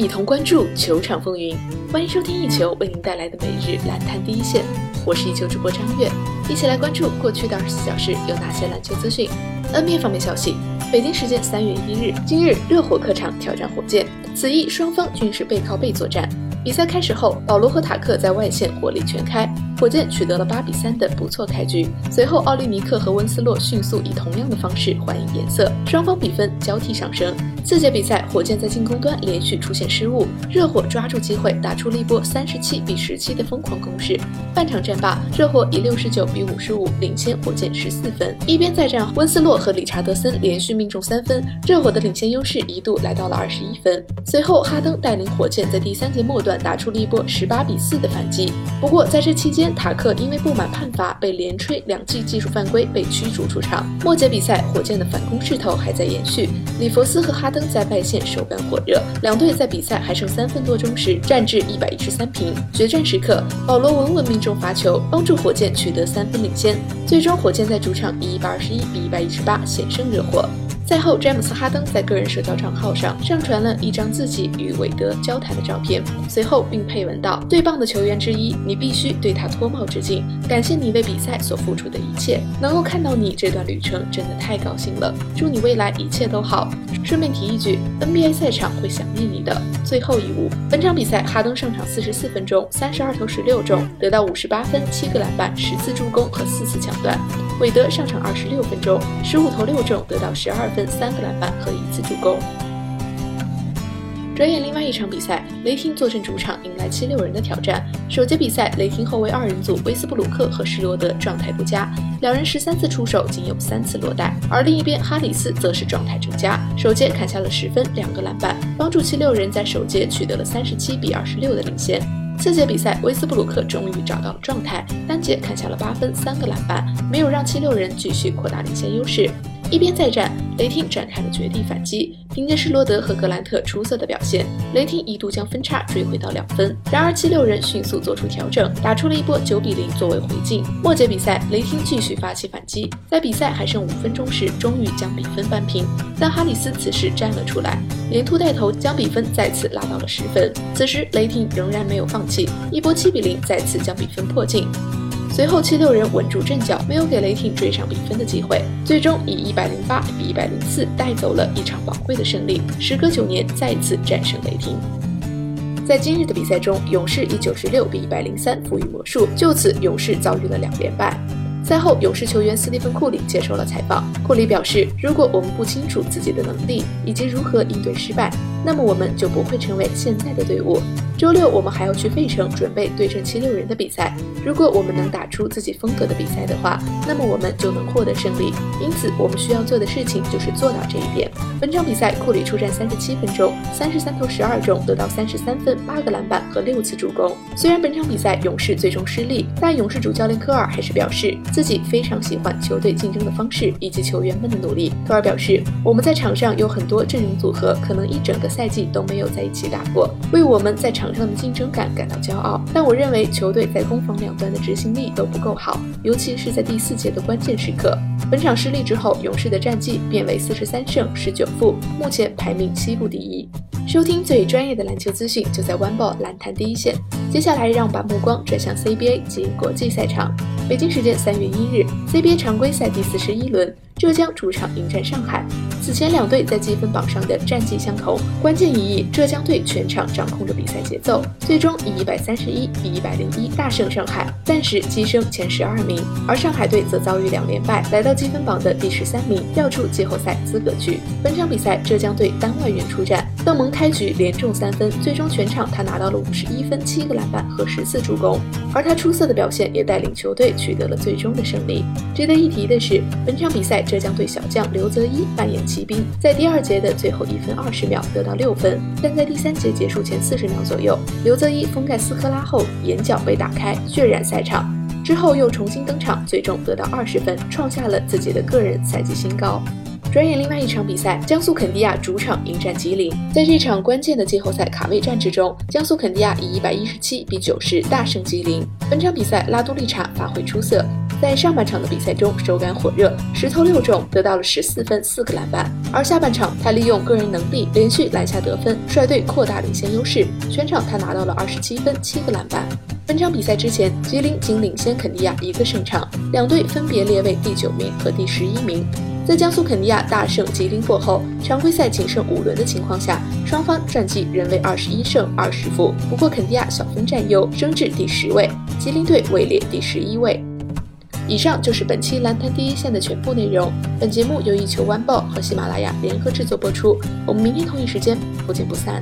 一同关注球场风云。欢迎收听一球为您带来的每日篮坛第一线，我是一球主播张悦，一起来关注过去的二十四小时有哪些篮球资讯。NBA 方面消息，北京时间三月一日，今日热火客场挑战火箭，此役双方均是背靠背作战。比赛开始后，保罗和塔克在外线火力全开。火箭取得了八比三的不错开局，随后奥利尼克和温斯洛迅速以同样的方式还以颜色，双方比分交替上升。次节比赛，火箭在进攻端连续出现失误，热火抓住机会打出了一波三十七比十七的疯狂攻势。半场战罢，热火以六十九比五十五领先火箭十四分。一边再战，温斯洛和理查德森连续命中三分，热火的领先优势一度来到了二十一分。随后，哈登带领火箭在第三节末段打出了一波十八比四的反击。不过在这期间，塔克因为不满判罚，被连吹两记技术犯规，被驱逐出场。末节比赛，火箭的反攻势头还在延续，里弗斯和哈登在外线手感火热，两队在比赛还剩三分多钟时战至一百一十三平。决战时刻，保罗稳稳命中罚球，帮助火箭取得三分领先。最终，火箭在主场以一百二十一比一百一十八险胜热火。赛后，詹姆斯·哈登在个人社交账号上上传了一张自己与韦德交谈的照片，随后并配文道：“最棒的球员之一，你必须对他脱帽致敬，感谢你为比赛所付出的一切。能够看到你这段旅程，真的太高兴了。祝你未来一切都好。”顺便提一句，NBA 赛场会想念你的。最后一物，本场比赛哈登上场四十四分钟，三十二投十六中，得到五十八分、七个篮板、十次助攻和四次抢断。韦德上场二十六分钟，十五投六中，得到十二分。三个篮板和一次助攻。转眼另外一场比赛，雷霆坐镇主场迎来七六人的挑战。首节比赛，雷霆后卫二人组威斯布鲁克和施罗德状态不佳，两人十三次出手仅有三次落袋。而另一边哈里斯则是状态正佳，首节砍下了十分两个篮板，帮助七六人在首节取得了三十七比二十六的领先。次节比赛，威斯布鲁克终于找到了状态，单节砍下了八分三个篮板，没有让七六人继续扩大领先优势。一边再战，雷霆展开了绝地反击。凭借施罗德和格兰特出色的表现，雷霆一度将分差追回到两分。然而七六人迅速做出调整，打出了一波九比零作为回敬。末节比赛，雷霆继续发起反击，在比赛还剩五分钟时，终于将比分扳平。但哈里斯此时站了出来，连突带投将比分再次拉到了十分。此时雷霆仍然没有放弃，一波七比零再次将比分迫近。随后，七六人稳住阵脚，没有给雷霆追上比分的机会，最终以一百零八比一百零四带走了一场宝贵的胜利，时隔九年再次战胜雷霆。在今日的比赛中，勇士以九十六比一百零三负于魔术，就此勇士遭遇了两连败。赛后，勇士球员斯蒂芬·库里接受了采访，库里表示：“如果我们不清楚自己的能力以及如何应对失败，那么我们就不会成为现在的队伍。”周六我们还要去费城准备对阵七六人的比赛。如果我们能打出自己风格的比赛的话，那么我们就能获得胜利。因此，我们需要做的事情就是做到这一点。本场比赛，库里出战三十七分钟，三十三投十二中，得到三十三分、八个篮板和六次助攻。虽然本场比赛勇士最终失利，但勇士主教练科尔还是表示自己非常喜欢球队竞争的方式以及球员们的努力。科尔表示，我们在场上有很多阵容组合，可能一整个赛季都没有在一起打过，为我们在场。上的竞争感感到骄傲，但我认为球队在攻防两端的执行力都不够好，尤其是在第四节的关键时刻。本场失利之后，勇士的战绩变为四十三胜十九负，目前排名西部第一。收听最专业的篮球资讯，就在 One Ball 篮坛第一线。接下来，让我们把目光转向 CBA 及国际赛场。北京时间三月一日，CBA 常规赛第四十一轮。浙江主场迎战上海，此前两队在积分榜上的战绩相同，关键一役，浙江队全场掌控着比赛节奏，最终以一百三十一比一百零一大胜上海，暂时跻身前十二名。而上海队则遭遇两连败，来到积分榜的第十三名，掉出季后赛资格区。本场比赛，浙江队单外援出战，邓蒙开局连中三分，最终全场他拿到了五十一分、七个篮板和十次助攻，而他出色的表现也带领球队取得了最终的胜利。值得一提的是，本场比赛。浙江队小将刘泽一扮演骑兵，在第二节的最后一分二十秒得到六分，但在第三节结束前四十秒左右，刘泽一封盖斯科拉后眼角被打开，血染赛场，之后又重新登场，最终得到二十分，创下了自己的个人赛季新高。转眼另外一场比赛，江苏肯尼亚主场迎战吉林，在这场关键的季后赛卡位战之中，江苏肯尼亚以一百一十七比九十大胜吉林。本场比赛，拉多利察发挥出色。在上半场的比赛中手感火热，十投六中，得到了十四分、四个篮板。而下半场，他利用个人能力连续篮下得分，率队扩大领先优势。全场他拿到了二十七分、七个篮板。本场比赛之前，吉林仅领先肯尼亚一个胜场，两队分别列位第九名和第十一名。在江苏肯尼亚大胜吉林过后，常规赛仅剩五轮的情况下，双方战绩仍为二十一胜二十负。不过肯尼亚小分占优，升至第十位，吉林队位列第十一位。以上就是本期篮坛第一线的全部内容。本节目由一球晚报和喜马拉雅联合制作播出。我们明天同一时间不见不散。